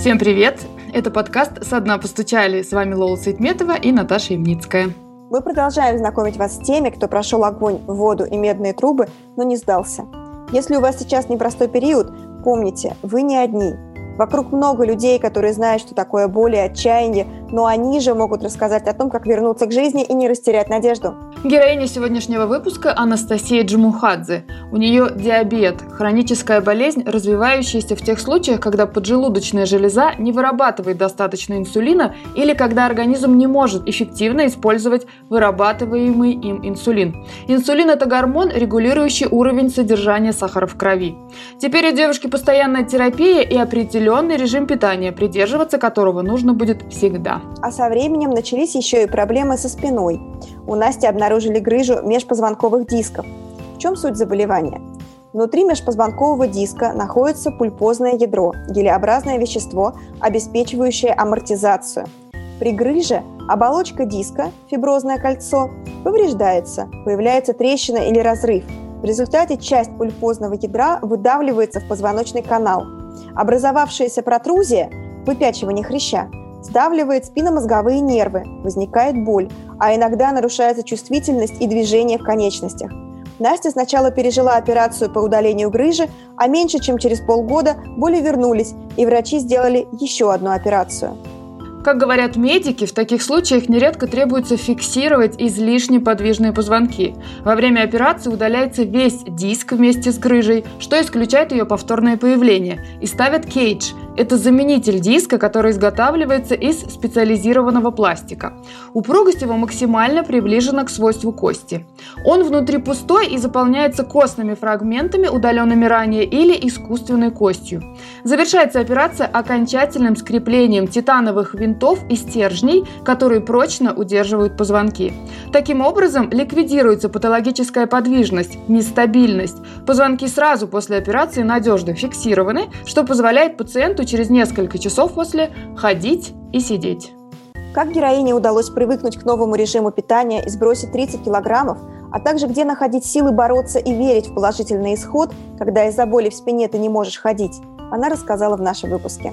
Всем привет! Это подкаст «Со дна постучали». С вами Лола Сайтметова и Наташа Ямницкая. Мы продолжаем знакомить вас с теми, кто прошел огонь, воду и медные трубы, но не сдался. Если у вас сейчас непростой период, помните, вы не одни – Вокруг много людей, которые знают, что такое боль и отчаяние, но они же могут рассказать о том, как вернуться к жизни и не растерять надежду. Героиня сегодняшнего выпуска Анастасия Джумухадзе. У нее диабет, хроническая болезнь, развивающаяся в тех случаях, когда поджелудочная железа не вырабатывает достаточно инсулина или когда организм не может эффективно использовать вырабатываемый им инсулин. Инсулин – это гормон, регулирующий уровень содержания сахара в крови. Теперь у девушки постоянная терапия и определенная определенный режим питания, придерживаться которого нужно будет всегда. А со временем начались еще и проблемы со спиной. У Насти обнаружили грыжу межпозвонковых дисков. В чем суть заболевания? Внутри межпозвонкового диска находится пульпозное ядро, гелеобразное вещество, обеспечивающее амортизацию. При грыже оболочка диска, фиброзное кольцо, повреждается, появляется трещина или разрыв. В результате часть пульпозного ядра выдавливается в позвоночный канал – Образовавшаяся протрузия, выпячивание хряща, сдавливает спинномозговые нервы, возникает боль, а иногда нарушается чувствительность и движение в конечностях. Настя сначала пережила операцию по удалению грыжи, а меньше чем через полгода боли вернулись, и врачи сделали еще одну операцию – как говорят медики, в таких случаях нередко требуется фиксировать излишне подвижные позвонки. Во время операции удаляется весь диск вместе с грыжей, что исключает ее повторное появление, и ставят кейдж – это заменитель диска, который изготавливается из специализированного пластика. Упругость его максимально приближена к свойству кости. Он внутри пустой и заполняется костными фрагментами, удаленными ранее, или искусственной костью. Завершается операция окончательным скреплением титановых винтов и стержней, которые прочно удерживают позвонки. Таким образом, ликвидируется патологическая подвижность, нестабильность. Позвонки сразу после операции надежно фиксированы, что позволяет пациенту через несколько часов после ходить и сидеть. Как героине удалось привыкнуть к новому режиму питания и сбросить 30 килограммов, а также где находить силы бороться и верить в положительный исход, когда из-за боли в спине ты не можешь ходить, она рассказала в нашем выпуске.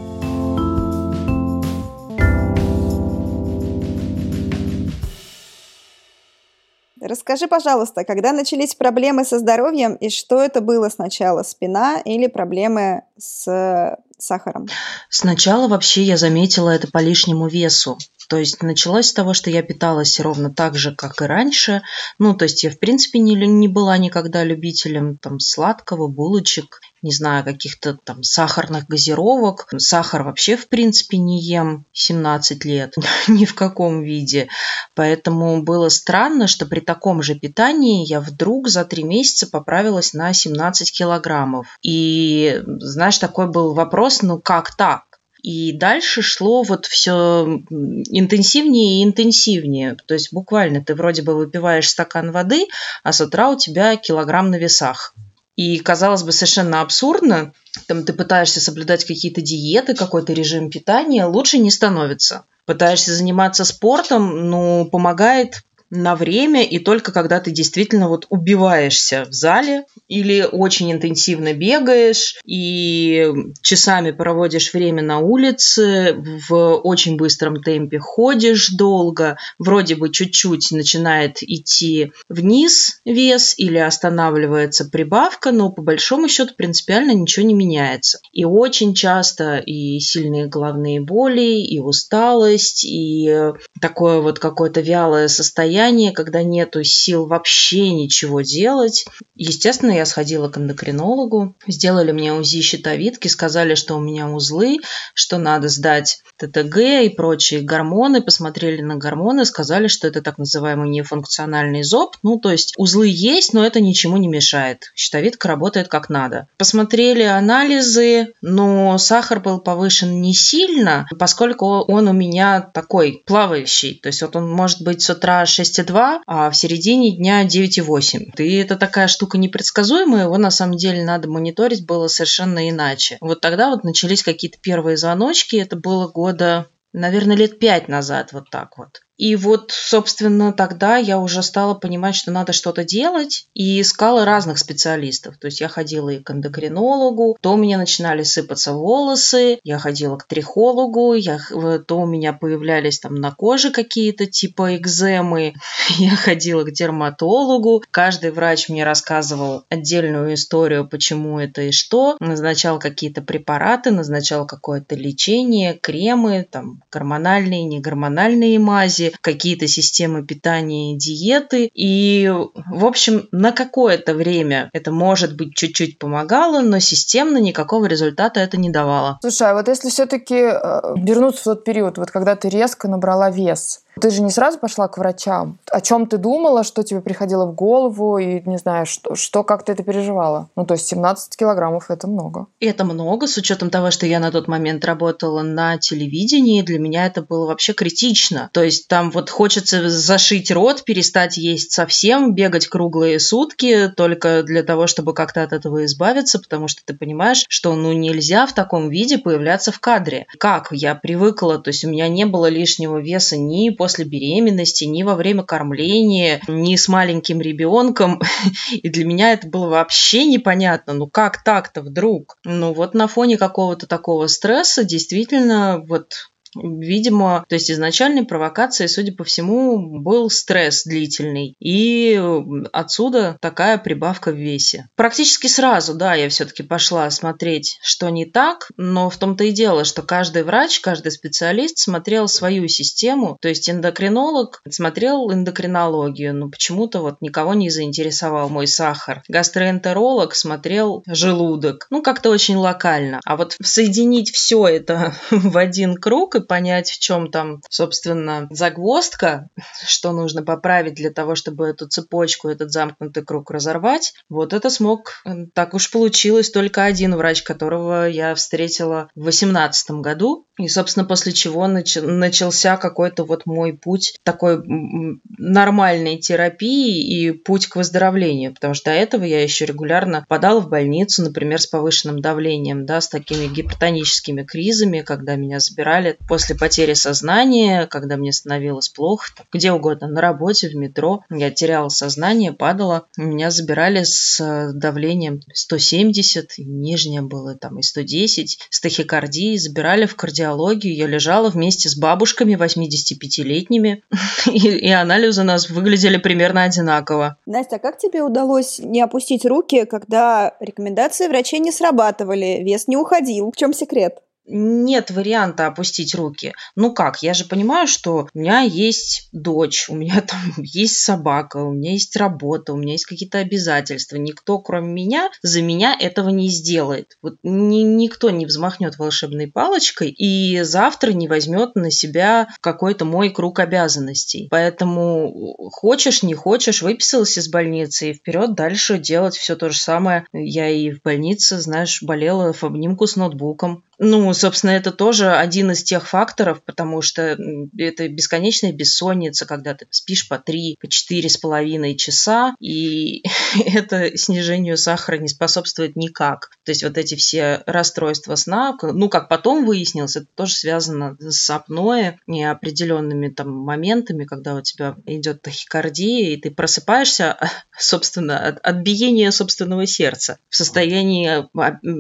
Расскажи, пожалуйста, когда начались проблемы со здоровьем и что это было сначала, спина или проблемы с сахаром? Сначала вообще я заметила это по лишнему весу. То есть началось с того, что я питалась ровно так же, как и раньше. Ну, то есть я, в принципе, не, не была никогда любителем там сладкого, булочек, не знаю, каких-то там сахарных газировок. Сахар вообще, в принципе, не ем 17 лет, ни в каком виде. Поэтому было странно, что при таком же питании я вдруг за три месяца поправилась на 17 килограммов. И, знаешь, такой был вопрос, ну как так? И дальше шло вот все интенсивнее и интенсивнее. То есть буквально ты вроде бы выпиваешь стакан воды, а с утра у тебя килограмм на весах. И казалось бы совершенно абсурдно, там ты пытаешься соблюдать какие-то диеты, какой-то режим питания, лучше не становится. Пытаешься заниматься спортом, ну, помогает на время и только когда ты действительно вот убиваешься в зале или очень интенсивно бегаешь и часами проводишь время на улице, в очень быстром темпе ходишь долго, вроде бы чуть-чуть начинает идти вниз вес или останавливается прибавка, но по большому счету принципиально ничего не меняется. И очень часто и сильные головные боли, и усталость, и такое вот какое-то вялое состояние состояние, когда нету сил вообще ничего делать. Естественно, я сходила к эндокринологу, сделали мне УЗИ щитовидки, сказали, что у меня узлы, что надо сдать ТТГ и прочие гормоны, посмотрели на гормоны, сказали, что это так называемый нефункциональный зоб, ну то есть узлы есть, но это ничему не мешает. Щитовидка работает как надо. Посмотрели анализы, но сахар был повышен не сильно, поскольку он у меня такой плавающий, то есть вот он может быть с утра 6 6,2, а в середине дня 9,8. И это такая штука непредсказуемая, его на самом деле надо мониторить было совершенно иначе. Вот тогда вот начались какие-то первые звоночки, это было года наверное, лет пять назад вот так вот. И вот, собственно, тогда я уже стала понимать, что надо что-то делать, и искала разных специалистов. То есть я ходила и к эндокринологу, то у меня начинали сыпаться волосы, я ходила к трихологу, я, то у меня появлялись там на коже какие-то типа экземы, я ходила к дерматологу, каждый врач мне рассказывал отдельную историю, почему это и что, назначал какие-то препараты, назначал какое-то лечение, кремы, там гормональные, негормональные мази, какие-то системы питания и диеты. И, в общем, на какое-то время это, может быть, чуть-чуть помогало, но системно никакого результата это не давало. Слушай, а вот если все-таки э, вернуться в тот период, вот когда ты резко набрала вес, ты же не сразу пошла к врачам. О чем ты думала, что тебе приходило в голову, и не знаю, что, что как ты это переживала? Ну, то есть 17 килограммов – это много. Это много, с учетом того, что я на тот момент работала на телевидении, для меня это было вообще критично. То есть там вот хочется зашить рот, перестать есть совсем, бегать круглые сутки только для того, чтобы как-то от этого избавиться, потому что ты понимаешь, что ну нельзя в таком виде появляться в кадре. Как? Я привыкла, то есть у меня не было лишнего веса ни после после беременности, ни во время кормления, ни с маленьким ребенком. И для меня это было вообще непонятно. Ну как так-то вдруг? Ну вот на фоне какого-то такого стресса действительно вот Видимо, то есть изначальной провокацией, судя по всему, был стресс длительный. И отсюда такая прибавка в весе. Практически сразу, да, я все-таки пошла смотреть, что не так, но в том-то и дело, что каждый врач, каждый специалист смотрел свою систему, то есть эндокринолог смотрел эндокринологию, но почему-то вот никого не заинтересовал мой сахар. Гастроэнтеролог смотрел желудок, ну как-то очень локально. А вот соединить все это в один круг и понять, в чем там, собственно, загвоздка, что нужно поправить для того, чтобы эту цепочку, этот замкнутый круг разорвать. Вот это смог, так уж получилось, только один врач, которого я встретила в 2018 году. И, собственно, после чего нач- начался какой-то вот мой путь такой нормальной терапии и путь к выздоровлению, потому что до этого я еще регулярно подала в больницу, например, с повышенным давлением, да, с такими гипертоническими кризами, когда меня забирали после потери сознания, когда мне становилось плохо, где угодно, на работе, в метро, я теряла сознание, падала, меня забирали с э, давлением 170, нижнее было там и 110, с тахикардией, забирали в кардиологию, я лежала вместе с бабушками 85-летними, и, и анализы у нас выглядели примерно одинаково. Настя, а как тебе удалось не опустить руки, когда рекомендации врачей не срабатывали, вес не уходил? В чем секрет? Нет варианта опустить руки. Ну как, я же понимаю, что у меня есть дочь, у меня там есть собака, у меня есть работа, у меня есть какие-то обязательства. Никто, кроме меня, за меня этого не сделает. Вот ни, никто не взмахнет волшебной палочкой и завтра не возьмет на себя какой-то мой круг обязанностей. Поэтому хочешь, не хочешь, выписалась из больницы и вперед дальше делать все то же самое. Я и в больнице, знаешь, болела в обнимку с ноутбуком. Ну, собственно, это тоже один из тех факторов, потому что это бесконечная бессонница, когда ты спишь по три, по четыре с половиной часа, и это снижению сахара не способствует никак. То есть вот эти все расстройства сна, ну, как потом выяснилось, это тоже связано с апноэ и определенными там моментами, когда у тебя идет тахикардия, и ты просыпаешься, собственно, от, от биения собственного сердца в состоянии,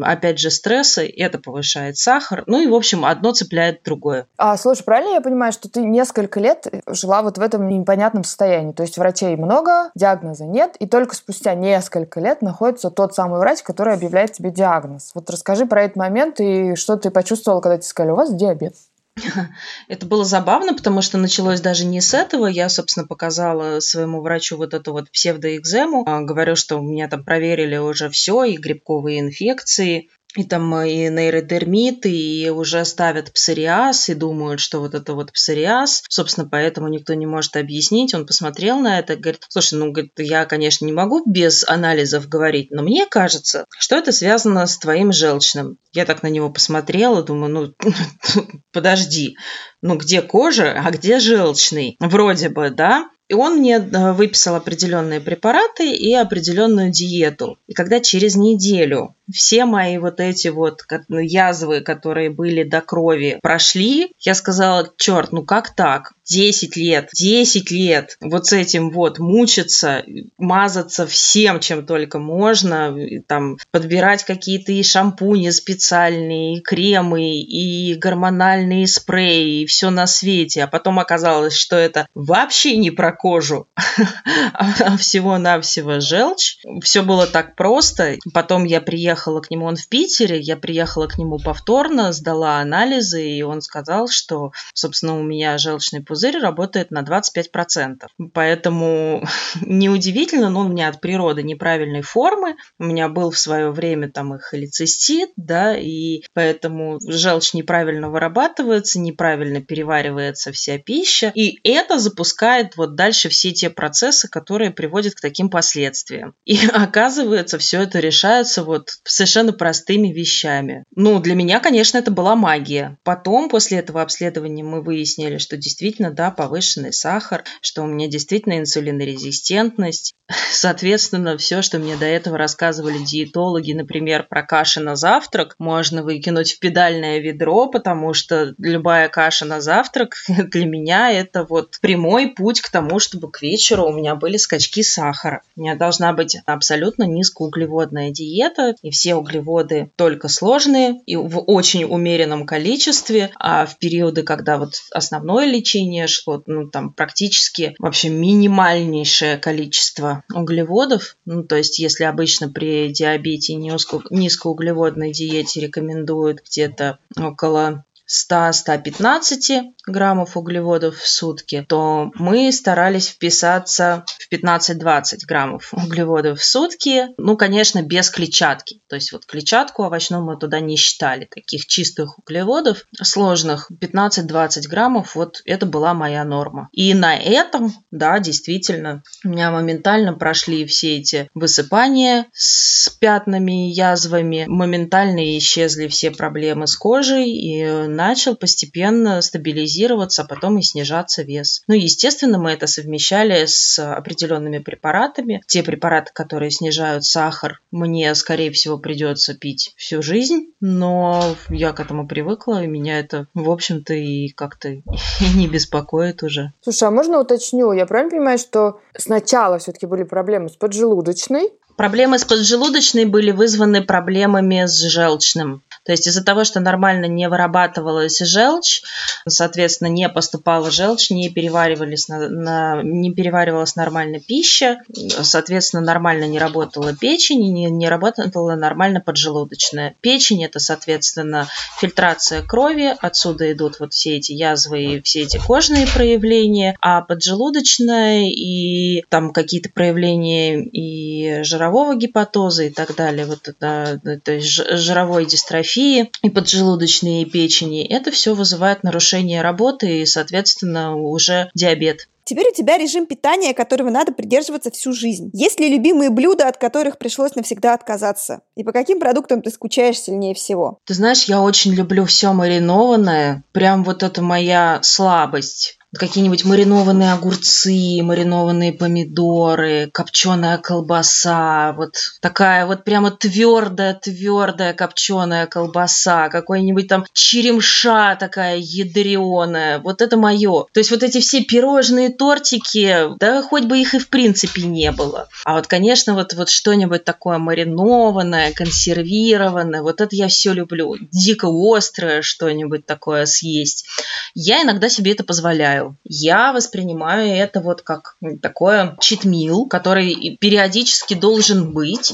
опять же, стресса, и это повышает повышает сахар. Ну и, в общем, одно цепляет другое. А, слушай, правильно я понимаю, что ты несколько лет жила вот в этом непонятном состоянии? То есть врачей много, диагноза нет, и только спустя несколько лет находится тот самый врач, который объявляет тебе диагноз. Вот расскажи про этот момент и что ты почувствовала, когда тебе сказали, у вас диабет. Это было забавно, потому что началось даже не с этого. Я, собственно, показала своему врачу вот эту вот псевдоэкзему. А, говорю, что у меня там проверили уже все, и грибковые инфекции, и там и нейродермит, и уже ставят псориаз, и думают, что вот это вот псориаз. Собственно, поэтому никто не может объяснить. Он посмотрел на это, говорит, слушай, ну, говорит, я, конечно, не могу без анализов говорить, но мне кажется, что это связано с твоим желчным. Я так на него посмотрела, думаю, ну, подожди, ну, где кожа, а где желчный? Вроде бы, да? И он мне э, выписал определенные препараты и определенную диету. И когда через неделю все мои вот эти вот язвы, которые были до крови, прошли, я сказала, черт, ну как так? 10 лет, 10 лет вот с этим вот мучиться, мазаться всем, чем только можно, там подбирать какие-то и шампуни специальные, и кремы, и гормональные спреи, и все на свете. А потом оказалось, что это вообще не про кожу, а всего-навсего желчь. Все было так просто. Потом я приехала к нему, он в Питере, я приехала к нему повторно, сдала анализы, и он сказал, что, собственно, у меня желчный пузырь работает на 25%. Поэтому неудивительно, но у меня от природы неправильной формы. У меня был в свое время там и холецистит, да, и поэтому желчь неправильно вырабатывается, неправильно переваривается вся пища, и это запускает вот дальше все те процессы, которые приводят к таким последствиям. И оказывается, все это решается вот совершенно простыми вещами. Ну, для меня, конечно, это была магия. Потом, после этого обследования, мы выяснили, что действительно, да, повышенный сахар, что у меня действительно инсулинорезистентность. Соответственно, все, что мне до этого рассказывали диетологи, например, про каши на завтрак, можно выкинуть в педальное ведро, потому что любая каша на завтрак для меня это вот прямой путь к тому, чтобы к вечеру у меня были скачки сахара. У меня должна быть абсолютно низкоуглеводная диета, и все углеводы только сложные и в очень умеренном количестве, а в периоды, когда вот основное лечение шло, ну там практически вообще минимальнейшее количество углеводов, ну то есть если обычно при диабете низкоуглеводной диете рекомендуют где-то около 100-115 граммов углеводов в сутки, то мы старались вписаться в 15-20 граммов углеводов в сутки. Ну, конечно, без клетчатки. То есть вот клетчатку овощную мы туда не считали. Таких чистых углеводов сложных 15-20 граммов, вот это была моя норма. И на этом, да, действительно, у меня моментально прошли все эти высыпания с пятнами, язвами, моментально исчезли все проблемы с кожей, и начал постепенно стабилизироваться, а потом и снижаться вес. Ну, естественно, мы это совмещали с определенными препаратами. Те препараты, которые снижают сахар, мне, скорее всего, придется пить всю жизнь, но я к этому привыкла, и меня это, в общем-то, и как-то не беспокоит уже. Слушай, а можно уточню? Я правильно понимаю, что сначала все-таки были проблемы с поджелудочной, Проблемы с поджелудочной были вызваны проблемами с желчным. То есть из-за того, что нормально не вырабатывалась желчь, соответственно, не поступала желчь, не, переваривались на, на, не переваривалась нормально пища, соответственно, нормально не работала печень, не, не работала нормально поджелудочная. Печень – это, соответственно, фильтрация крови, отсюда идут вот все эти язвы и все эти кожные проявления, а поджелудочная и там какие-то проявления и жировая жирового гепатоза и так далее, вот это, то есть жировой дистрофии и поджелудочной и печени, это все вызывает нарушение работы и, соответственно, уже диабет. Теперь у тебя режим питания, которого надо придерживаться всю жизнь. Есть ли любимые блюда, от которых пришлось навсегда отказаться? И по каким продуктам ты скучаешь сильнее всего? Ты знаешь, я очень люблю все маринованное. Прям вот это моя слабость какие-нибудь маринованные огурцы, маринованные помидоры, копченая колбаса, вот такая вот прямо твердая-твердая копченая колбаса, какой-нибудь там черемша такая ядреная, вот это мое. То есть вот эти все пирожные тортики, да хоть бы их и в принципе не было. А вот, конечно, вот, вот что-нибудь такое маринованное, консервированное, вот это я все люблю. Дико острое что-нибудь такое съесть. Я иногда себе это позволяю я воспринимаю это вот как такое читмил, который периодически должен быть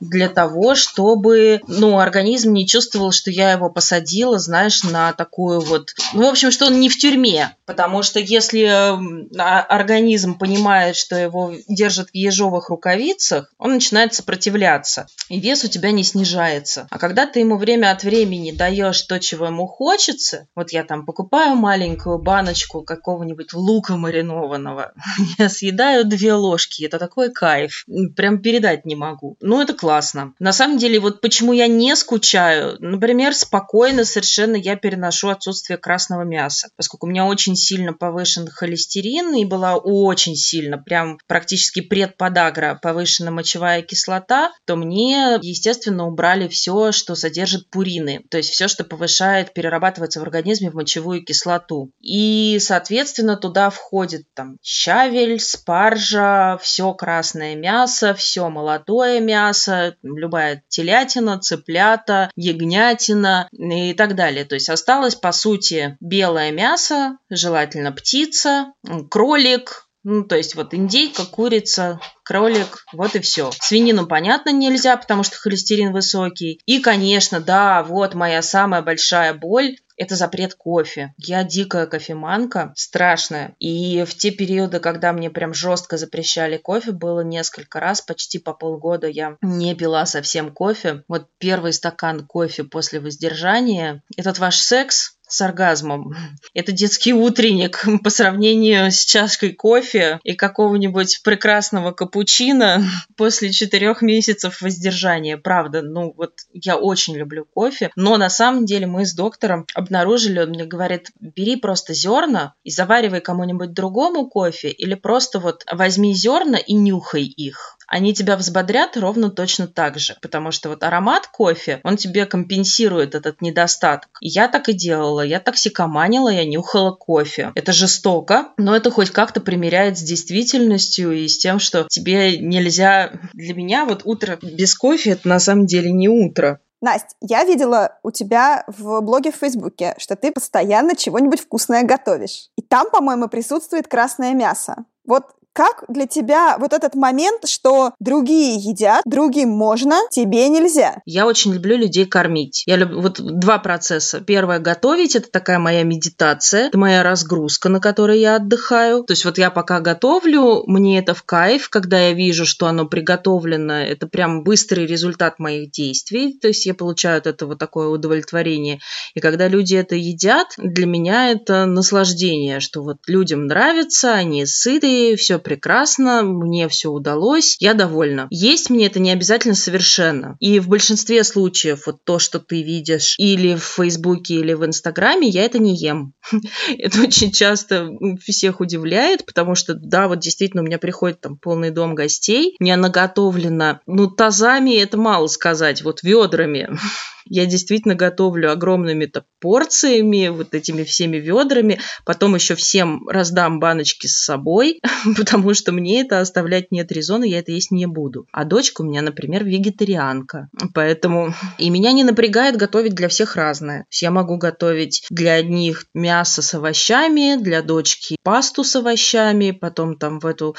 для того, чтобы, ну, организм не чувствовал, что я его посадила, знаешь, на такую вот... Ну, в общем, что он не в тюрьме. Потому что если а, организм понимает, что его держат в ежовых рукавицах, он начинает сопротивляться, и вес у тебя не снижается. А когда ты ему время от времени даешь то, чего ему хочется, вот я там покупаю маленькую баночку какого-нибудь лука маринованного, я съедаю две ложки, это такой кайф, прям передать не могу. Ну, это классно. На самом деле, вот почему я не скучаю, например, спокойно совершенно я переношу отсутствие красного мяса, поскольку у меня очень сильно повышен холестерин и была очень сильно, прям практически предподагра повышена мочевая кислота, то мне, естественно, убрали все, что содержит пурины, то есть все, что повышает, перерабатывается в организме в мочевую кислоту. И, соответственно, соответственно, туда входит там щавель, спаржа, все красное мясо, все молодое мясо, любая телятина, цыплята, ягнятина и так далее. То есть осталось, по сути, белое мясо, желательно птица, кролик, ну, то есть вот индейка, курица, кролик, вот и все. Свинину, понятно, нельзя, потому что холестерин высокий. И, конечно, да, вот моя самая большая боль это запрет кофе. Я дикая кофеманка, страшная. И в те периоды, когда мне прям жестко запрещали кофе, было несколько раз, почти по полгода я не пила совсем кофе. Вот первый стакан кофе после воздержания. Этот ваш секс с оргазмом. Это детский утренник по сравнению с чашкой кофе и какого-нибудь прекрасного капучино после четырех месяцев воздержания. Правда, ну вот я очень люблю кофе, но на самом деле мы с доктором обнаружили, он мне говорит, бери просто зерна и заваривай кому-нибудь другому кофе или просто вот возьми зерна и нюхай их они тебя взбодрят ровно точно так же, потому что вот аромат кофе, он тебе компенсирует этот недостаток. Я так и делала, я токсикоманила, я нюхала кофе. Это жестоко, но это хоть как-то примеряет с действительностью и с тем, что тебе нельзя... Для меня вот утро без кофе это на самом деле не утро. Настя, я видела у тебя в блоге в Фейсбуке, что ты постоянно чего-нибудь вкусное готовишь. И там, по-моему, присутствует красное мясо. Вот как для тебя вот этот момент, что другие едят, другим можно, тебе нельзя? Я очень люблю людей кормить. Я люблю вот два процесса. Первое готовить это такая моя медитация, это моя разгрузка, на которой я отдыхаю. То есть вот я пока готовлю, мне это в кайф, когда я вижу, что оно приготовлено, это прям быстрый результат моих действий. То есть я получаю от этого такое удовлетворение. И когда люди это едят, для меня это наслаждение, что вот людям нравится, они сытые, все прекрасно, мне все удалось, я довольна. Есть мне это не обязательно совершенно. И в большинстве случаев вот то, что ты видишь или в Фейсбуке, или в Инстаграме, я это не ем. Это очень часто всех удивляет, потому что, да, вот действительно у меня приходит там полный дом гостей, у меня наготовлено, ну, тазами это мало сказать, вот ведрами я действительно готовлю огромными -то порциями, вот этими всеми ведрами, потом еще всем раздам баночки с собой, потому что мне это оставлять нет резона, я это есть не буду. А дочка у меня, например, вегетарианка, поэтому и меня не напрягает готовить для всех разное. Я могу готовить для одних мясо с овощами, для дочки пасту с овощами, потом там в, эту,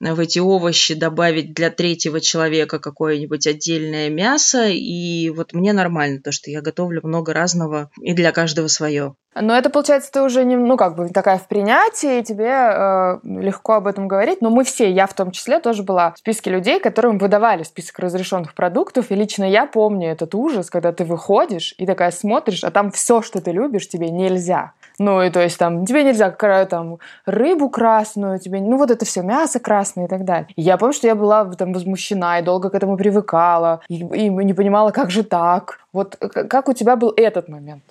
в эти овощи добавить для третьего человека какое-нибудь отдельное мясо, и вот мне нормально нормально, то, что я готовлю много разного и для каждого свое. Но это, получается, ты уже не, ну, как бы такая в принятии, тебе э, легко об этом говорить. Но мы все, я в том числе, тоже была в списке людей, которым выдавали список разрешенных продуктов. И лично я помню этот ужас, когда ты выходишь и такая смотришь, а там все, что ты любишь, тебе нельзя. Ну, и то есть там тебе нельзя там рыбу красную, тебе, ну, вот это все мясо красное и так далее. И я помню, что я была там возмущена и долго к этому привыкала, и, и не понимала, как же так. Вот как у тебя был этот момент?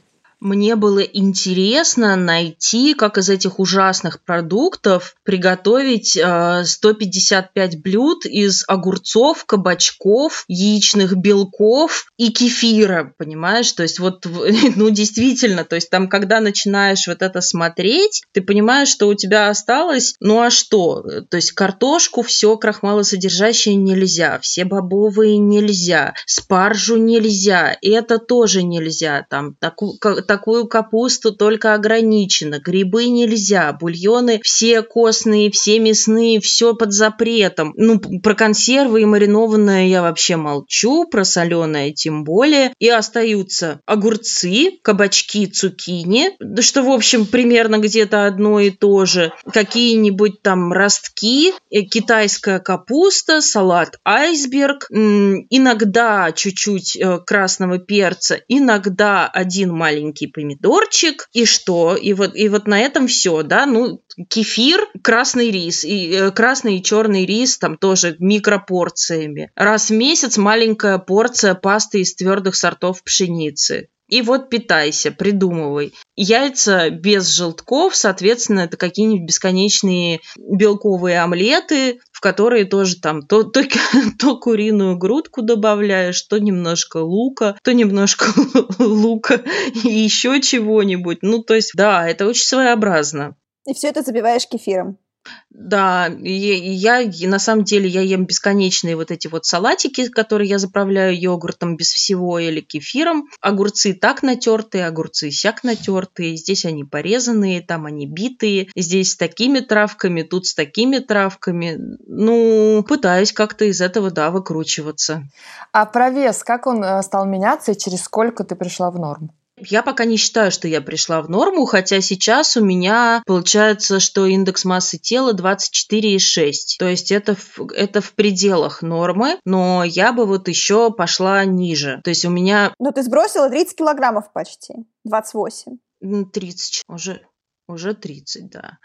Мне было интересно найти, как из этих ужасных продуктов приготовить э, 155 блюд из огурцов, кабачков, яичных белков и кефира, понимаешь? То есть вот, ну действительно, то есть там, когда начинаешь вот это смотреть, ты понимаешь, что у тебя осталось, ну а что? То есть картошку все крахмалосодержащее нельзя, все бобовые нельзя, спаржу нельзя, это тоже нельзя, там такую такую капусту только ограничено. Грибы нельзя, бульоны все костные, все мясные, все под запретом. Ну, про консервы и маринованное я вообще молчу, про соленое тем более. И остаются огурцы, кабачки, цукини, что, в общем, примерно где-то одно и то же. Какие-нибудь там ростки, э, китайская капуста, салат айсберг, иногда чуть-чуть э, красного перца, иногда один маленький маленький помидорчик, и что? И вот, и вот на этом все, да, ну, кефир, красный рис, и э, красный и черный рис там тоже микропорциями. Раз в месяц маленькая порция пасты из твердых сортов пшеницы. И вот питайся, придумывай. Яйца без желтков, соответственно, это какие-нибудь бесконечные белковые омлеты, в которые тоже там то, то, то куриную грудку добавляешь, то немножко лука, то немножко лука и еще чего-нибудь. Ну, то есть, да, это очень своеобразно. И все это забиваешь кефиром. Да, я, я на самом деле я ем бесконечные вот эти вот салатики, которые я заправляю йогуртом без всего или кефиром. Огурцы так натертые, огурцы сяк натертые. Здесь они порезанные, там они битые. Здесь с такими травками, тут с такими травками. Ну, пытаюсь как-то из этого, да, выкручиваться. А про вес, как он э, стал меняться и через сколько ты пришла в норму? Я пока не считаю, что я пришла в норму, хотя сейчас у меня получается, что индекс массы тела 24,6. То есть это в, это в пределах нормы, но я бы вот еще пошла ниже. То есть у меня... Ну, ты сбросила 30 килограммов почти. 28. 30. Уже уже 30, да.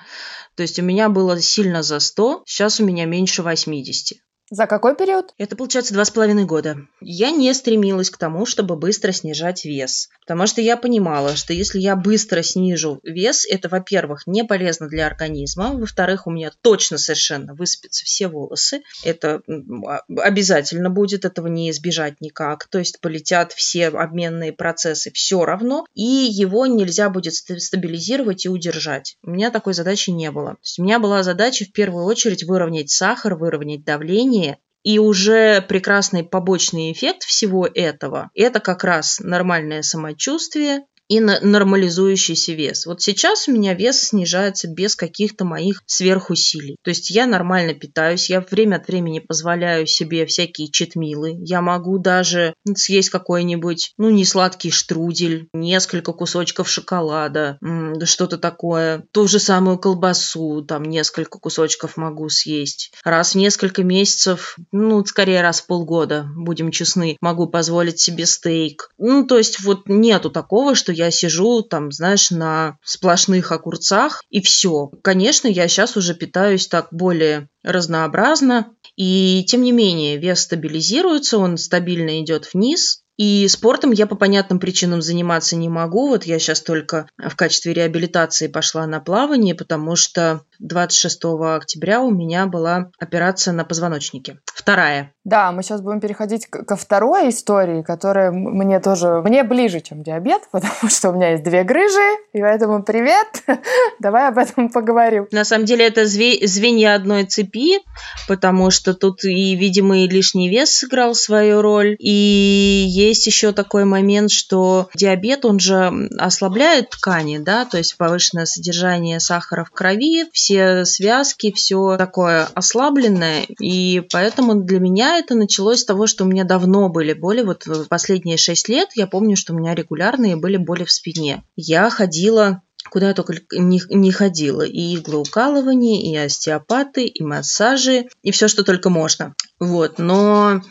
То есть у меня было сильно за 100, сейчас у меня меньше 80. За какой период? Это получается два с половиной года. Я не стремилась к тому, чтобы быстро снижать вес, потому что я понимала, что если я быстро снижу вес, это, во-первых, не полезно для организма, во-вторых, у меня точно совершенно высыпятся все волосы, это а, обязательно будет, этого не избежать никак, то есть полетят все обменные процессы все равно, и его нельзя будет стабилизировать и удержать. У меня такой задачи не было. То есть у меня была задача в первую очередь выровнять сахар, выровнять давление, и уже прекрасный побочный эффект всего этого – это как раз нормальное самочувствие, и нормализующийся вес. Вот сейчас у меня вес снижается без каких-то моих сверхусилий. То есть я нормально питаюсь, я время от времени позволяю себе всякие читмилы. Я могу даже съесть какой-нибудь, ну, не сладкий штрудель, несколько кусочков шоколада, что-то такое. Ту же самую колбасу, там несколько кусочков могу съесть. Раз в несколько месяцев, ну, скорее раз в полгода, будем честны, могу позволить себе стейк. Ну, то есть вот нету такого, что я сижу там, знаешь, на сплошных огурцах и все. Конечно, я сейчас уже питаюсь так более разнообразно, и тем не менее вес стабилизируется, он стабильно идет вниз, и спортом я по понятным причинам заниматься не могу. Вот я сейчас только в качестве реабилитации пошла на плавание, потому что 26 октября у меня была операция на позвоночнике. Вторая. Да, мы сейчас будем переходить ко второй истории, которая мне тоже, мне ближе, чем диабет, потому что у меня есть две грыжи, и поэтому привет, давай об этом поговорим. На самом деле это звенья одной цепи, потому что тут и, видимо, и лишний вес сыграл свою роль, и есть еще такой момент, что диабет, он же ослабляет ткани, да, то есть повышенное содержание сахара в крови, все связки, все такое ослабленное, и поэтому для меня это началось с того, что у меня давно были боли, вот последние шесть лет я помню, что у меня регулярные были боли в спине. Я ходила куда я только не, не ходила. И иглоукалывание, и остеопаты, и массажи, и все, что только можно. Вот, но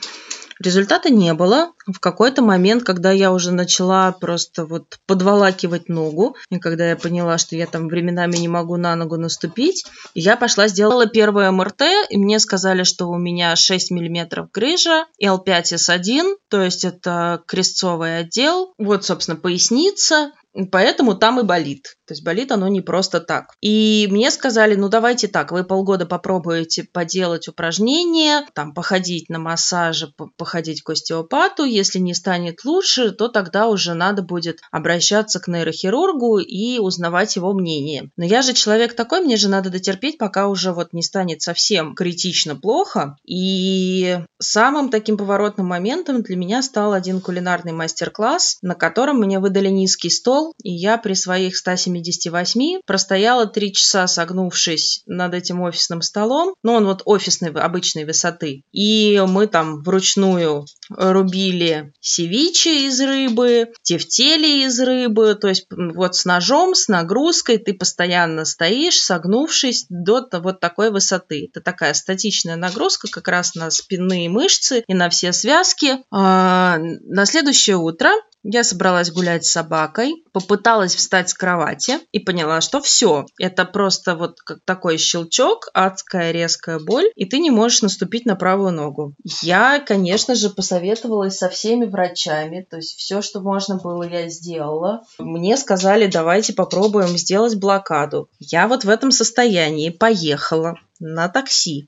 Результата не было. В какой-то момент, когда я уже начала просто вот подволакивать ногу, и когда я поняла, что я там временами не могу на ногу наступить, я пошла, сделала первое МРТ, и мне сказали, что у меня 6 миллиметров грыжа, L5S1, то есть это крестцовый отдел, вот, собственно, поясница, Поэтому там и болит. То есть болит оно не просто так. И мне сказали, ну давайте так, вы полгода попробуете поделать упражнения, там походить на массаже, походить к остеопату. Если не станет лучше, то тогда уже надо будет обращаться к нейрохирургу и узнавать его мнение. Но я же человек такой, мне же надо дотерпеть, пока уже вот не станет совсем критично плохо. И самым таким поворотным моментом для меня стал один кулинарный мастер-класс, на котором мне выдали низкий стол, и я при своих 178 простояла три часа, согнувшись над этим офисным столом. Ну, он вот офисной обычной высоты. И мы там вручную рубили севичи из рыбы, тефтели из рыбы, то есть вот с ножом, с нагрузкой ты постоянно стоишь, согнувшись до вот такой высоты. Это такая статичная нагрузка как раз на спинные мышцы и на все связки. А, на следующее утро я собралась гулять с собакой, попыталась встать с кровати и поняла, что все, это просто вот как такой щелчок, адская резкая боль, и ты не можешь наступить на правую ногу. Я, конечно же, посоветовалась со всеми врачами, то есть все, что можно было, я сделала. Мне сказали, давайте попробуем сделать блокаду. Я вот в этом состоянии поехала на такси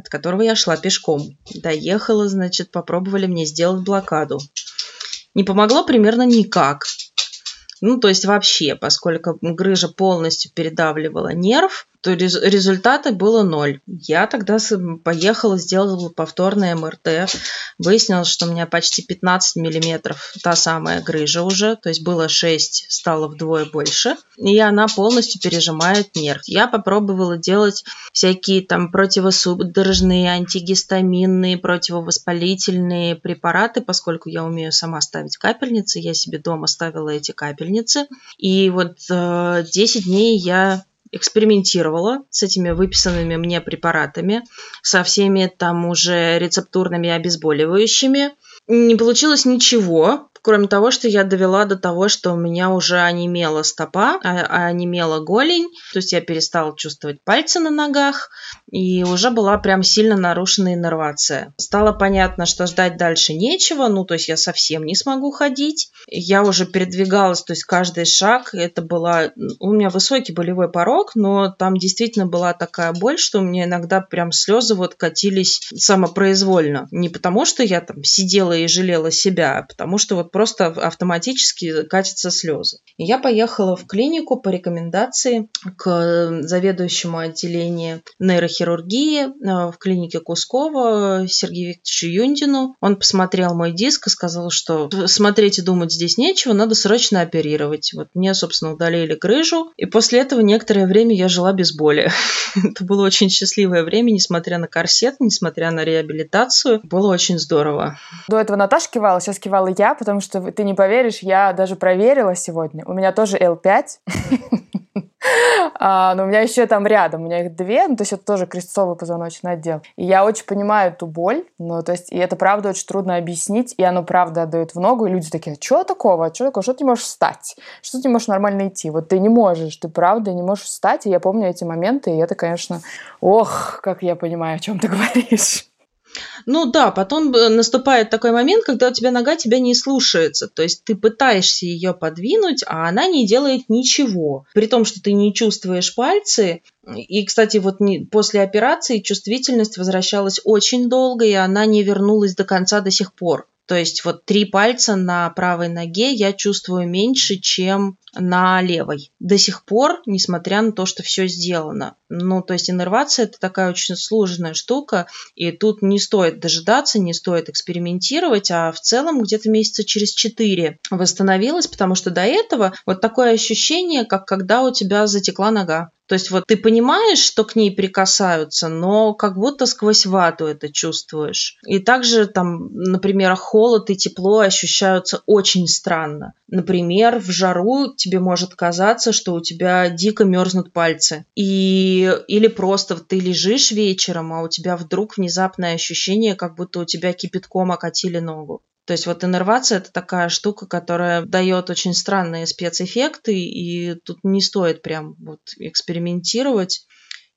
от которого я шла пешком. Доехала, значит, попробовали мне сделать блокаду. Не помогло примерно никак. Ну, то есть вообще, поскольку грыжа полностью передавливала нерв, то результата было ноль. Я тогда поехала, сделала повторное МРТ, выяснилось, что у меня почти 15 миллиметров та самая грыжа уже, то есть было 6, стало вдвое больше, и она полностью пережимает нерв. Я попробовала делать всякие там противосудорожные, антигистаминные, противовоспалительные препараты, поскольку я умею сама ставить капельницы, я себе дома ставила эти капельницы, и вот э, 10 дней я экспериментировала с этими выписанными мне препаратами, со всеми там уже рецептурными обезболивающими. Не получилось ничего, кроме того, что я довела до того, что у меня уже онемела стопа, а, а онемела голень, то есть я перестала чувствовать пальцы на ногах, и уже была прям сильно нарушена иннервация. Стало понятно, что ждать дальше нечего, ну, то есть я совсем не смогу ходить. Я уже передвигалась, то есть каждый шаг, это была... У меня высокий болевой порог, но там действительно была такая боль, что у меня иногда прям слезы вот катились самопроизвольно. Не потому, что я там сидела и жалела себя, а потому что вот просто автоматически катятся слезы. И я поехала в клинику по рекомендации к заведующему отделению нейрохирургии э, в клинике Кускова Сергею Викторовичу Юндину. Он посмотрел мой диск и сказал, что смотреть и думать здесь нечего, надо срочно оперировать. Вот мне, собственно, удалили грыжу, и после этого некоторое время я жила без боли. Это было очень счастливое время, несмотря на корсет, несмотря на реабилитацию. Было очень здорово. До этого Наташа кивала, сейчас кивала я, потому потому что ты не поверишь, я даже проверила сегодня. У меня тоже L5. А, но у меня еще там рядом, у меня их две, ну, то есть это тоже крестцовый позвоночный отдел. И я очень понимаю эту боль, ну, то есть, и это правда очень трудно объяснить, и оно правда отдает в ногу, и люди такие, а что такого, что такого, что ты не можешь встать, что ты не можешь нормально идти, вот ты не можешь, ты правда не можешь встать, и я помню эти моменты, и это, конечно, ох, как я понимаю, о чем ты говоришь. Ну да, потом э, наступает такой момент, когда у тебя нога тебя не слушается. То есть ты пытаешься ее подвинуть, а она не делает ничего. При том, что ты не чувствуешь пальцы. И, кстати, вот не, после операции чувствительность возвращалась очень долго, и она не вернулась до конца до сих пор. То есть вот три пальца на правой ноге я чувствую меньше, чем на левой. До сих пор, несмотря на то, что все сделано. Ну, то есть иннервация это такая очень сложная штука, и тут не стоит дожидаться, не стоит экспериментировать, а в целом где-то месяца через четыре восстановилась, потому что до этого вот такое ощущение, как когда у тебя затекла нога. То есть вот ты понимаешь, что к ней прикасаются, но как будто сквозь вату это чувствуешь. И также там, например, холод и тепло ощущаются очень странно. Например, в жару тебе может казаться, что у тебя дико мерзнут пальцы. И, или просто ты лежишь вечером, а у тебя вдруг внезапное ощущение, как будто у тебя кипятком окатили ногу. То есть вот иннервация это такая штука, которая дает очень странные спецэффекты, и тут не стоит прям вот экспериментировать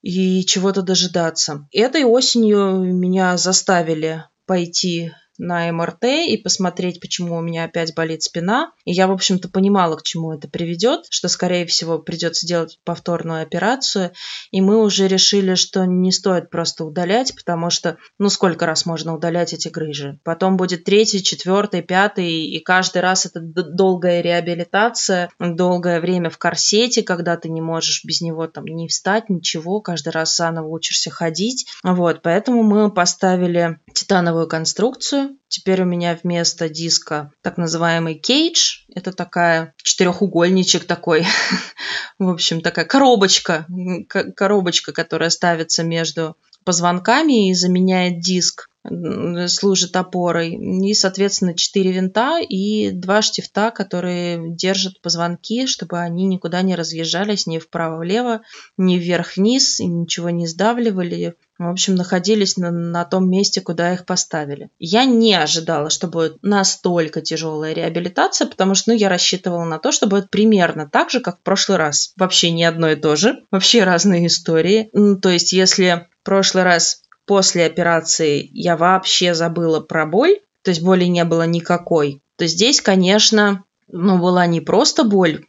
и чего-то дожидаться. Этой осенью меня заставили пойти на МРТ и посмотреть, почему у меня опять болит спина. И я, в общем-то, понимала, к чему это приведет, что, скорее всего, придется делать повторную операцию. И мы уже решили, что не стоит просто удалять, потому что, ну, сколько раз можно удалять эти грыжи? Потом будет третий, четвертый, пятый, и каждый раз это долгая реабилитация, долгое время в корсете, когда ты не можешь без него там не встать, ничего, каждый раз заново учишься ходить. Вот, поэтому мы поставили титановую конструкцию, Теперь у меня вместо диска так называемый кейдж. Это такая четырехугольничек такой. В общем, такая коробочка. Коробочка, которая ставится между позвонками и заменяет диск служит опорой. И, соответственно, четыре винта и два штифта, которые держат позвонки, чтобы они никуда не разъезжались ни вправо-влево, ни вверх-вниз, и ничего не сдавливали. В общем, находились на, на том месте, куда их поставили. Я не ожидала, что будет настолько тяжелая реабилитация, потому что ну, я рассчитывала на то, что будет примерно так же, как в прошлый раз. Вообще не одно и то же. Вообще разные истории. Ну, то есть, если в прошлый раз после операции я вообще забыла про боль, то есть боли не было никакой, то здесь, конечно, ну, была не просто боль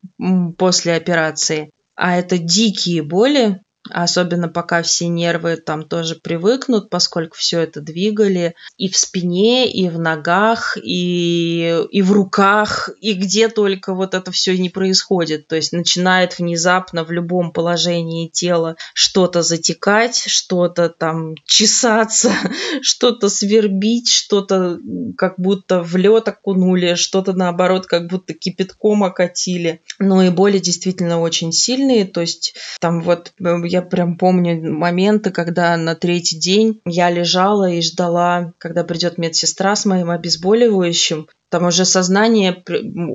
после операции, а это дикие боли, особенно пока все нервы там тоже привыкнут, поскольку все это двигали и в спине, и в ногах, и, и в руках, и где только вот это все не происходит. То есть начинает внезапно в любом положении тела что-то затекать, что-то там чесаться, что-то свербить, что-то как будто в лед окунули, что-то наоборот как будто кипятком окатили. Ну и боли действительно очень сильные, то есть там вот э, я прям помню моменты, когда на третий день я лежала и ждала, когда придет медсестра с моим обезболивающим, там уже сознание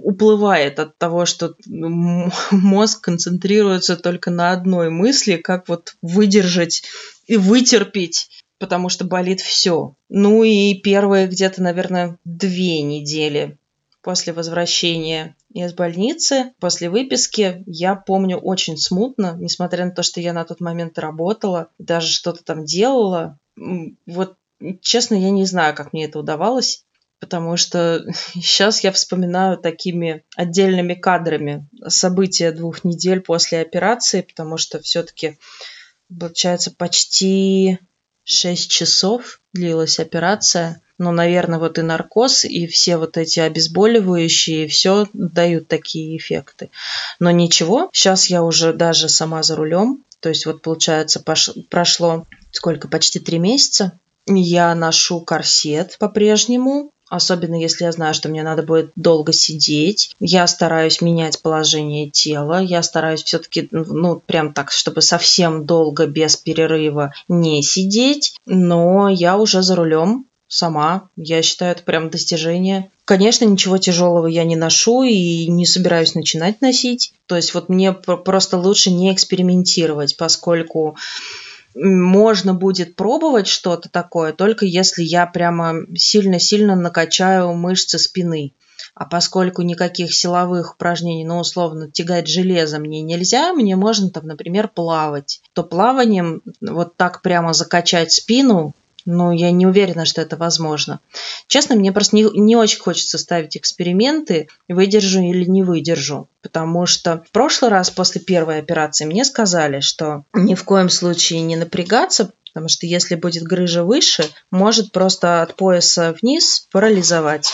уплывает от того, что мозг концентрируется только на одной мысли, как вот выдержать и вытерпеть потому что болит все. Ну и первые где-то, наверное, две недели после возвращения из больницы, после выписки, я помню очень смутно, несмотря на то, что я на тот момент работала, даже что-то там делала. Вот, честно, я не знаю, как мне это удавалось, потому что сейчас я вспоминаю такими отдельными кадрами события двух недель после операции, потому что все-таки, получается, почти 6 часов длилась операция. Ну, наверное, вот и наркоз, и все вот эти обезболивающие, все дают такие эффекты. Но ничего, сейчас я уже даже сама за рулем. То есть вот получается пош... прошло сколько, почти три месяца. Я ношу корсет по-прежнему, особенно если я знаю, что мне надо будет долго сидеть. Я стараюсь менять положение тела, я стараюсь все-таки, ну, прям так, чтобы совсем долго, без перерыва не сидеть, но я уже за рулем сама. Я считаю, это прям достижение. Конечно, ничего тяжелого я не ношу и не собираюсь начинать носить. То есть вот мне просто лучше не экспериментировать, поскольку можно будет пробовать что-то такое, только если я прямо сильно-сильно накачаю мышцы спины. А поскольку никаких силовых упражнений, ну, условно, тягать железо мне нельзя, мне можно там, например, плавать, то плаванием вот так прямо закачать спину но я не уверена, что это возможно. Честно, мне просто не, не очень хочется ставить эксперименты, выдержу или не выдержу. Потому что в прошлый раз после первой операции мне сказали, что ни в коем случае не напрягаться, потому что если будет грыжа выше, может просто от пояса вниз парализовать.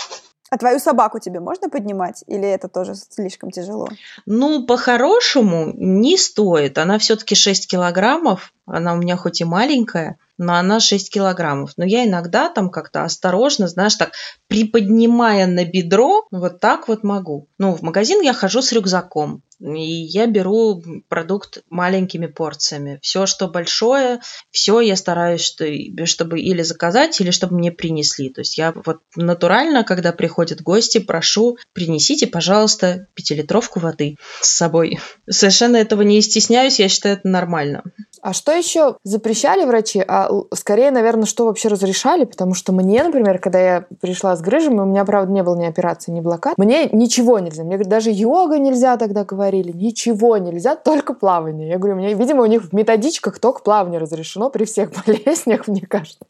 А твою собаку тебе можно поднимать или это тоже слишком тяжело? Ну, по-хорошему не стоит. Она все-таки 6 килограммов, она у меня хоть и маленькая, но она 6 килограммов. Но я иногда там как-то осторожно, знаешь, так приподнимая на бедро, вот так вот могу. Ну, в магазин я хожу с рюкзаком. И я беру продукт маленькими порциями. Все, что большое, все я стараюсь, что, чтобы или заказать, или чтобы мне принесли. То есть я вот натурально, когда приходят гости, прошу, принесите, пожалуйста, пятилитровку воды с собой. Совершенно этого не стесняюсь, я считаю это нормально. А что еще запрещали врачи? А скорее, наверное, что вообще разрешали? Потому что мне, например, когда я пришла с грыжами, у меня, правда, не было ни операции, ни блокад, мне ничего нельзя. Мне даже йога нельзя тогда говорили, ничего нельзя, только плавание. Я говорю, мне, видимо, у них в методичках только плавание разрешено при всех болезнях, мне кажется.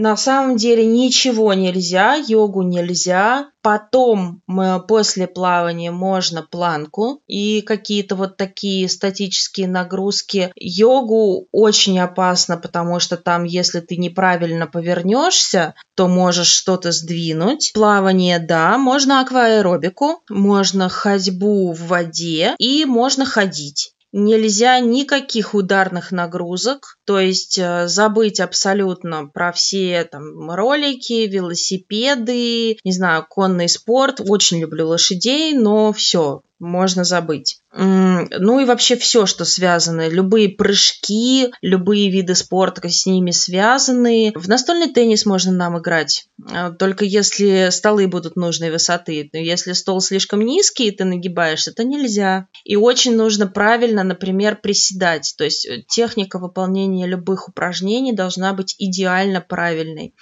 На самом деле ничего нельзя, йогу нельзя. Потом после плавания можно планку и какие-то вот такие статические нагрузки. Йогу очень опасно, потому что там, если ты неправильно повернешься, то можешь что-то сдвинуть. Плавание, да, можно акваэробику, можно ходьбу в воде и можно ходить нельзя никаких ударных нагрузок, то есть э, забыть абсолютно про все там ролики, велосипеды, не знаю, конный спорт. Очень люблю лошадей, но все, можно забыть. Ну и вообще все, что связано, любые прыжки, любые виды спорта с ними связаны. В настольный теннис можно нам играть, а, только если столы будут нужной высоты. Но если стол слишком низкий, и ты нагибаешься, то нельзя. И очень нужно правильно, например, приседать. То есть э, техника выполнения любых упражнений должна быть идеально правильной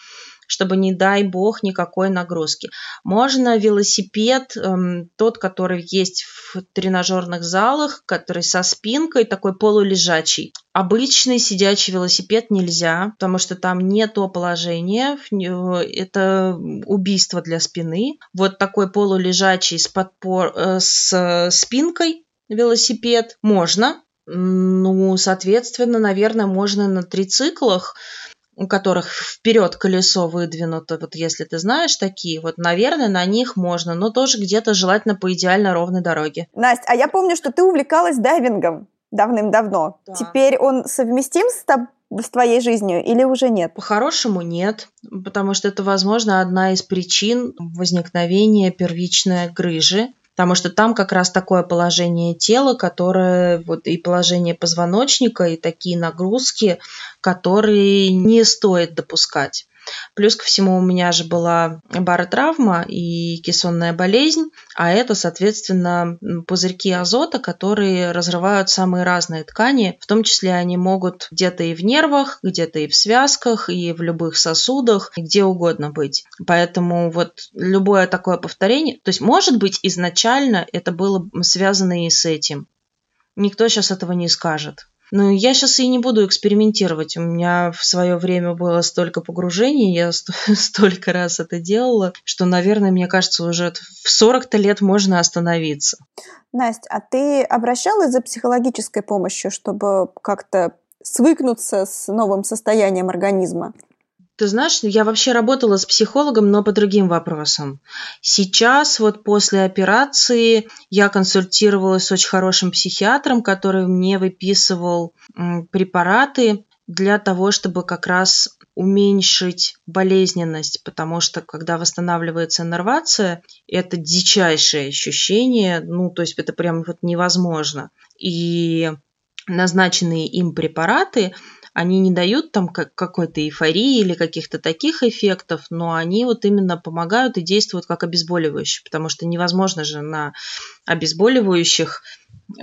чтобы, не дай бог, никакой нагрузки. Можно велосипед, эм, тот, который есть в тренажерных залах, который со спинкой, такой полулежачий. Обычный сидячий велосипед нельзя, потому что там не то положение, это убийство для спины. Вот такой полулежачий с, подпор, э, с спинкой велосипед можно, Ну, соответственно, наверное, можно на трициклах у которых вперед колесо выдвинуто, вот если ты знаешь такие, вот, наверное, на них можно, но тоже где-то желательно по идеально ровной дороге. Настя, а я помню, что ты увлекалась дайвингом давным-давно. Да. Теперь он совместим с, тобой? с твоей жизнью или уже нет? По-хорошему нет, потому что это, возможно, одна из причин возникновения первичной грыжи, потому что там как раз такое положение тела, которое вот и положение позвоночника, и такие нагрузки, которые не стоит допускать. Плюс ко всему у меня же была баротравма и кессонная болезнь, а это, соответственно, пузырьки азота, которые разрывают самые разные ткани, в том числе они могут где-то и в нервах, где-то и в связках, и в любых сосудах, где угодно быть. Поэтому вот любое такое повторение, то есть, может быть, изначально это было связано и с этим. Никто сейчас этого не скажет. Ну, я сейчас и не буду экспериментировать. У меня в свое время было столько погружений, я столько раз это делала, что, наверное, мне кажется, уже в 40-то лет можно остановиться. Настя, а ты обращалась за психологической помощью, чтобы как-то свыкнуться с новым состоянием организма? Ты знаешь, я вообще работала с психологом, но по другим вопросам. Сейчас, вот после операции, я консультировалась с очень хорошим психиатром, который мне выписывал препараты для того, чтобы как раз уменьшить болезненность, потому что когда восстанавливается иннервация, это дичайшее ощущение, ну, то есть это прям вот невозможно. И назначенные им препараты – они не дают там какой-то эйфории или каких-то таких эффектов, но они вот именно помогают и действуют как обезболивающие, потому что невозможно же на обезболивающих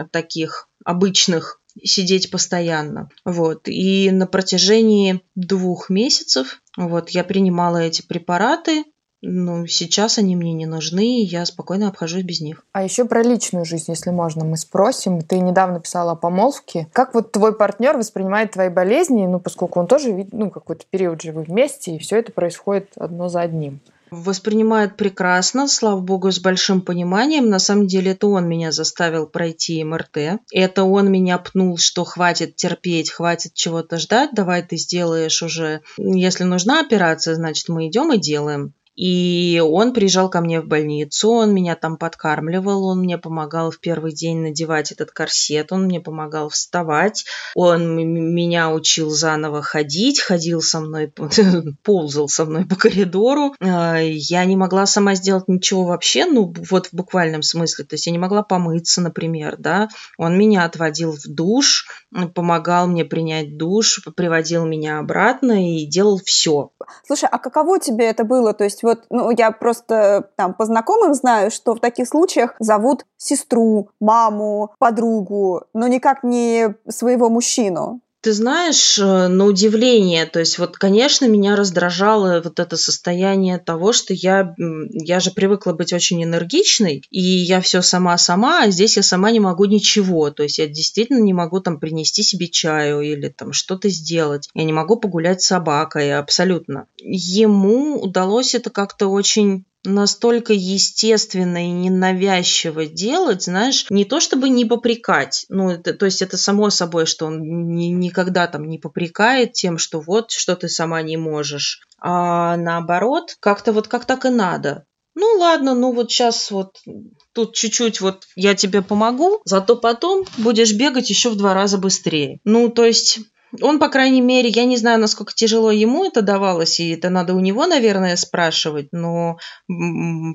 таких обычных сидеть постоянно. Вот. И на протяжении двух месяцев вот, я принимала эти препараты, ну, сейчас они мне не нужны, и я спокойно обхожусь без них. А еще про личную жизнь, если можно, мы спросим. Ты недавно писала о помолвке. Как вот твой партнер воспринимает твои болезни, ну, поскольку он тоже, ну, какой-то период же вы вместе, и все это происходит одно за одним? Воспринимает прекрасно, слава богу, с большим пониманием. На самом деле это он меня заставил пройти МРТ. Это он меня пнул, что хватит терпеть, хватит чего-то ждать, давай ты сделаешь уже. Если нужна операция, значит мы идем и делаем. И он приезжал ко мне в больницу, он меня там подкармливал, он мне помогал в первый день надевать этот корсет, он мне помогал вставать, он меня учил заново ходить, ходил со мной, ползал со мной по коридору. А, я не могла сама сделать ничего вообще, ну вот в буквальном смысле, то есть я не могла помыться, например, да. Он меня отводил в душ, помогал мне принять душ, приводил меня обратно и делал все. Слушай, а каково тебе это было? То есть вот, ну, я просто там по знакомым знаю, что в таких случаях зовут сестру, маму, подругу, но никак не своего мужчину. Ты знаешь, э, на удивление, то есть вот, конечно, меня раздражало вот это состояние того, что я, я же привыкла быть очень энергичной, и я все сама-сама, а здесь я сама не могу ничего, то есть я действительно не могу там принести себе чаю или там что-то сделать, я не могу погулять с собакой, абсолютно. Ему удалось это как-то очень настолько естественно и ненавязчиво делать, знаешь, не то чтобы не попрекать, ну, это, то есть это само собой, что он ни, никогда там не попрекает тем, что вот, что ты сама не можешь, а наоборот, как-то вот как так и надо. Ну ладно, ну вот сейчас вот тут чуть-чуть вот я тебе помогу, зато потом будешь бегать еще в два раза быстрее. Ну, то есть он, по крайней мере, я не знаю, насколько тяжело ему это давалось, и это надо у него, наверное, спрашивать, но,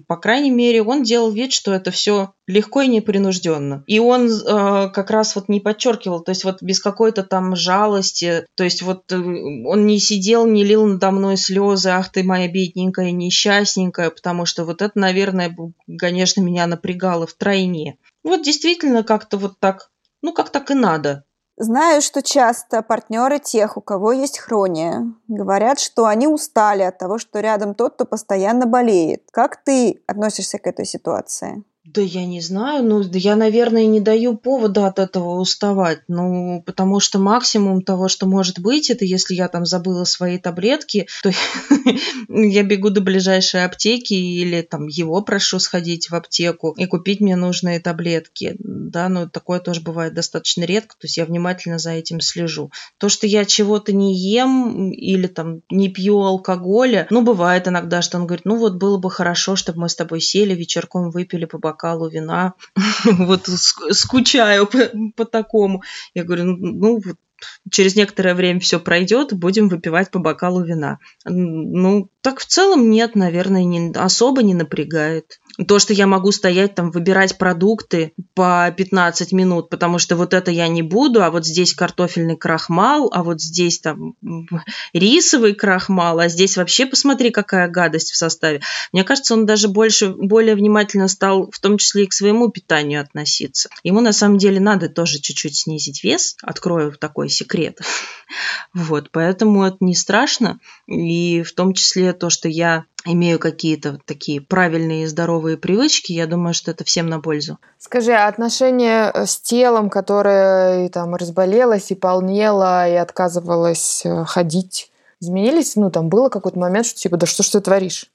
по крайней мере, он делал вид, что это все легко и непринужденно. И он э, как раз вот не подчеркивал, то есть вот без какой-то там жалости, то есть вот э, он не сидел, не лил надо мной слезы, ах ты моя бедненькая, несчастненькая, потому что вот это, наверное, конечно, меня напрягало в тройне. Вот действительно как-то вот так, ну как так и надо. Знаю, что часто партнеры тех, у кого есть хрония, говорят, что они устали от того, что рядом тот, кто постоянно болеет. Как ты относишься к этой ситуации? Да я не знаю, ну, я, наверное, не даю повода от этого уставать, ну, потому что максимум того, что может быть, это если я там забыла свои таблетки, то я бегу до ближайшей аптеки или там его прошу сходить в аптеку и купить мне нужные таблетки, да, но такое тоже бывает достаточно редко, то есть я внимательно за этим слежу. То, что я чего-то не ем или там не пью алкоголя, ну, бывает иногда, что он говорит, ну, вот было бы хорошо, чтобы мы с тобой сели вечерком, выпили по бокалу вина, вот скучаю по, по такому. Я говорю, ну, ну, вот через некоторое время все пройдет, будем выпивать по бокалу вина. Ну, так в целом нет, наверное, не, особо не напрягает. То, что я могу стоять там, выбирать продукты по 15 минут, потому что вот это я не буду, а вот здесь картофельный крахмал, а вот здесь там рисовый крахмал, а здесь вообще посмотри, какая гадость в составе. Мне кажется, он даже больше, более внимательно стал в том числе и к своему питанию относиться. Ему на самом деле надо тоже чуть-чуть снизить вес, открою такой секрет. Вот, поэтому это не страшно. И в том числе то, что я имею какие-то такие правильные и здоровые привычки, я думаю, что это всем на пользу. Скажи, а отношения э, с телом, которое там разболелось и полнело, и отказывалось э, ходить, изменились? Ну, там было какой-то момент, что типа, да что ж ты творишь?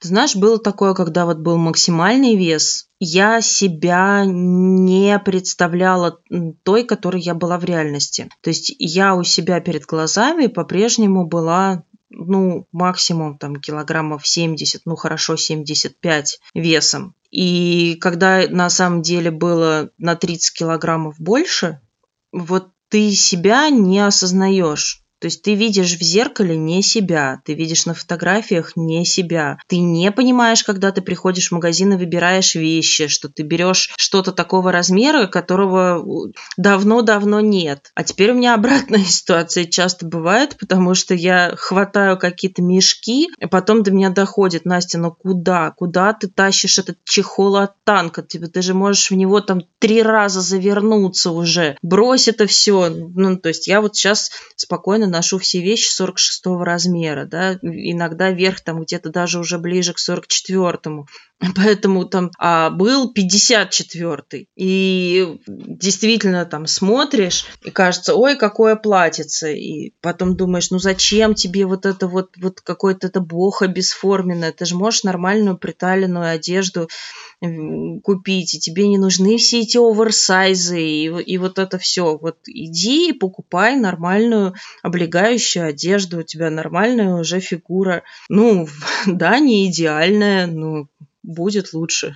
Ты знаешь, было такое, когда вот был максимальный вес, я себя не представляла той, которой я была в реальности. То есть я у себя перед глазами по-прежнему была ну, максимум там килограммов 70, ну, хорошо 75 весом. И когда на самом деле было на 30 килограммов больше, вот ты себя не осознаешь. То есть ты видишь в зеркале не себя, ты видишь на фотографиях не себя. Ты не понимаешь, когда ты приходишь в магазин и выбираешь вещи, что ты берешь что-то такого размера, которого давно-давно нет. А теперь у меня обратная ситуация часто бывает, потому что я хватаю какие-то мешки, и потом до меня доходит, Настя, ну куда? Куда ты тащишь этот чехол от танка? Ты, ты же можешь в него там три раза завернуться уже. Брось это все. Ну, то есть я вот сейчас спокойно ношу все вещи 46 размера, да, иногда верх там где-то даже уже ближе к 44-му. Поэтому там а, был 54-й. И действительно там смотришь, и кажется, ой, какое платьице. И потом думаешь, ну зачем тебе вот это вот, вот какое-то это бохо бесформенное? Ты же можешь нормальную приталенную одежду купить, и тебе не нужны все эти оверсайзы и, и вот это все. Вот иди и покупай нормальную облегающую одежду, у тебя нормальная уже фигура. Ну, да, не идеальная, но будет лучше.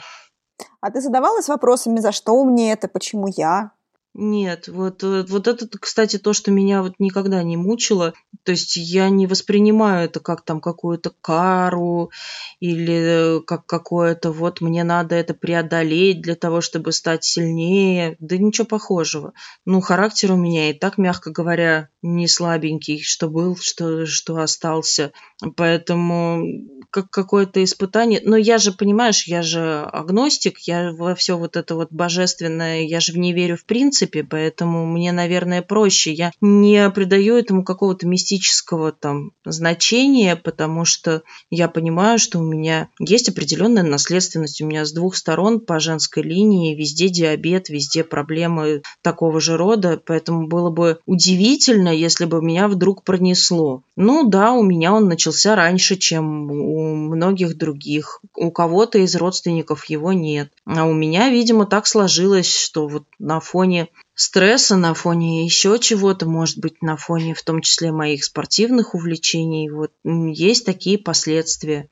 А ты задавалась вопросами, за что мне это, почему я? Нет, вот, э, вот это, кстати, то, что меня вот никогда не мучило. То есть я не воспринимаю это как там какую-то кару или как какое-то вот мне надо это преодолеть для того, чтобы стать сильнее. Да ничего похожего. Ну, характер у меня и так, мягко говоря, не слабенький, что был, что, что остался. Поэтому как какое-то испытание. Но я же, понимаешь, я же агностик, я во все вот это вот божественное, я же в не верю в принципе, поэтому мне, наверное, проще. Я не придаю этому какого-то мистического там значения, потому что я понимаю, что у меня есть определенная наследственность. У меня с двух сторон по женской линии везде диабет, везде проблемы такого же рода, поэтому было бы удивительно, если бы меня вдруг пронесло. Ну да, у меня он начался раньше, чем у многих других. У кого-то из родственников его нет. А у меня, видимо, так сложилось, что вот на фоне стресса, на фоне еще чего-то, может быть, на фоне в том числе моих спортивных увлечений, вот есть такие последствия.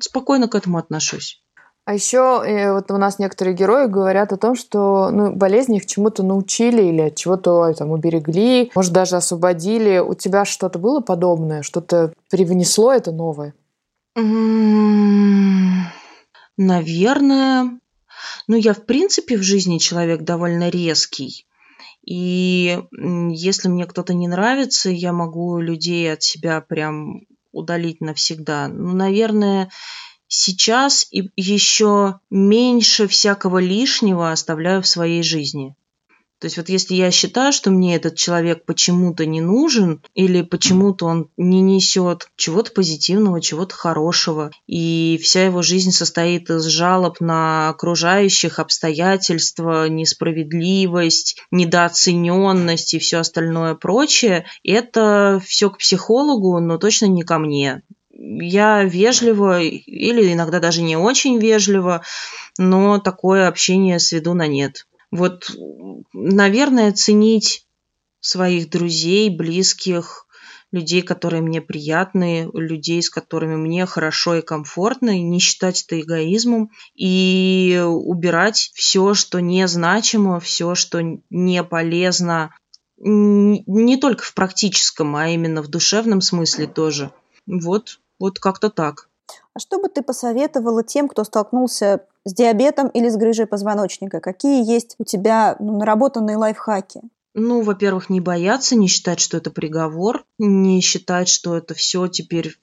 Спокойно к этому отношусь. А еще э, вот у нас некоторые герои говорят о том, что ну, болезни их чему-то научили или от чего-то там уберегли, может даже освободили. У тебя что-то было подобное, что-то привнесло это новое? Наверное. Ну, я, в принципе, в жизни человек довольно резкий. И если мне кто-то не нравится, я могу людей от себя прям удалить навсегда. Ну, наверное, сейчас и еще меньше всякого лишнего оставляю в своей жизни. То есть вот если я считаю, что мне этот человек почему-то не нужен или почему-то он не несет чего-то позитивного, чего-то хорошего, и вся его жизнь состоит из жалоб на окружающих обстоятельства, несправедливость, недооцененность и все остальное прочее, это все к психологу, но точно не ко мне я вежливо или иногда даже не очень вежливо, но такое общение сведу на нет. Вот, наверное, ценить своих друзей, близких, людей, которые мне приятны, людей, с которыми мне хорошо и комфортно, и не считать это эгоизмом, и убирать все, что незначимо, все, что не полезно, не только в практическом, а именно в душевном смысле тоже. Вот, вот как-то так. А что бы ты посоветовала тем, кто столкнулся с диабетом или с грыжей позвоночника? Какие есть у тебя ну, наработанные лайфхаки? Ну, во-первых, не бояться, не считать, что это приговор, не считать, что это все теперь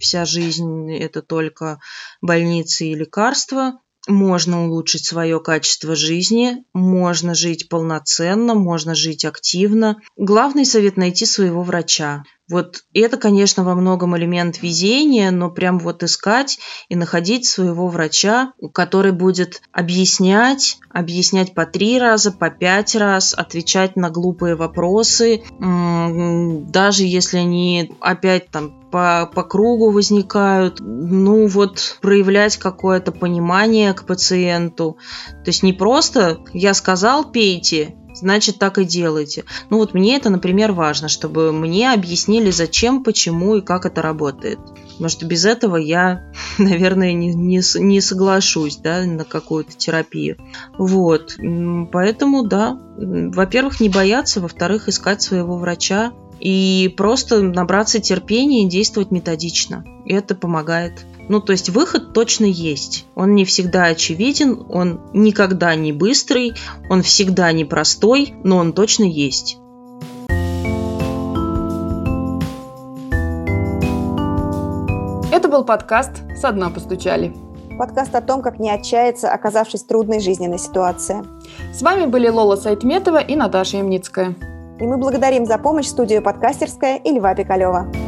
вся жизнь это только больницы и лекарства. Можно улучшить свое качество жизни, можно жить полноценно, можно жить активно. Главный совет найти своего врача. Вот это, конечно, во многом элемент везения, но прям вот искать и находить своего врача, который будет объяснять, объяснять по три раза, по пять раз, отвечать на глупые вопросы, даже если они опять там по, по кругу возникают, ну вот проявлять какое-то понимание к пациенту. То есть не просто я сказал пейте, значит так и делайте. Ну вот мне это, например, важно, чтобы мне объяснили, зачем, почему и как это работает. Потому что без этого я, наверное, не, не, не соглашусь да, на какую-то терапию. Вот. Поэтому, да, во-первых, не бояться, во-вторых, искать своего врача и просто набраться терпения и действовать методично. И это помогает. Ну, то есть выход точно есть. Он не всегда очевиден, он никогда не быстрый, он всегда непростой, но он точно есть. Это был подкаст «Со дна постучали». Подкаст о том, как не отчаяться, оказавшись в трудной жизненной ситуации. С вами были Лола Сайтметова и Наташа Ямницкая. И мы благодарим за помощь студию «Подкастерская» и Льва Пикалева.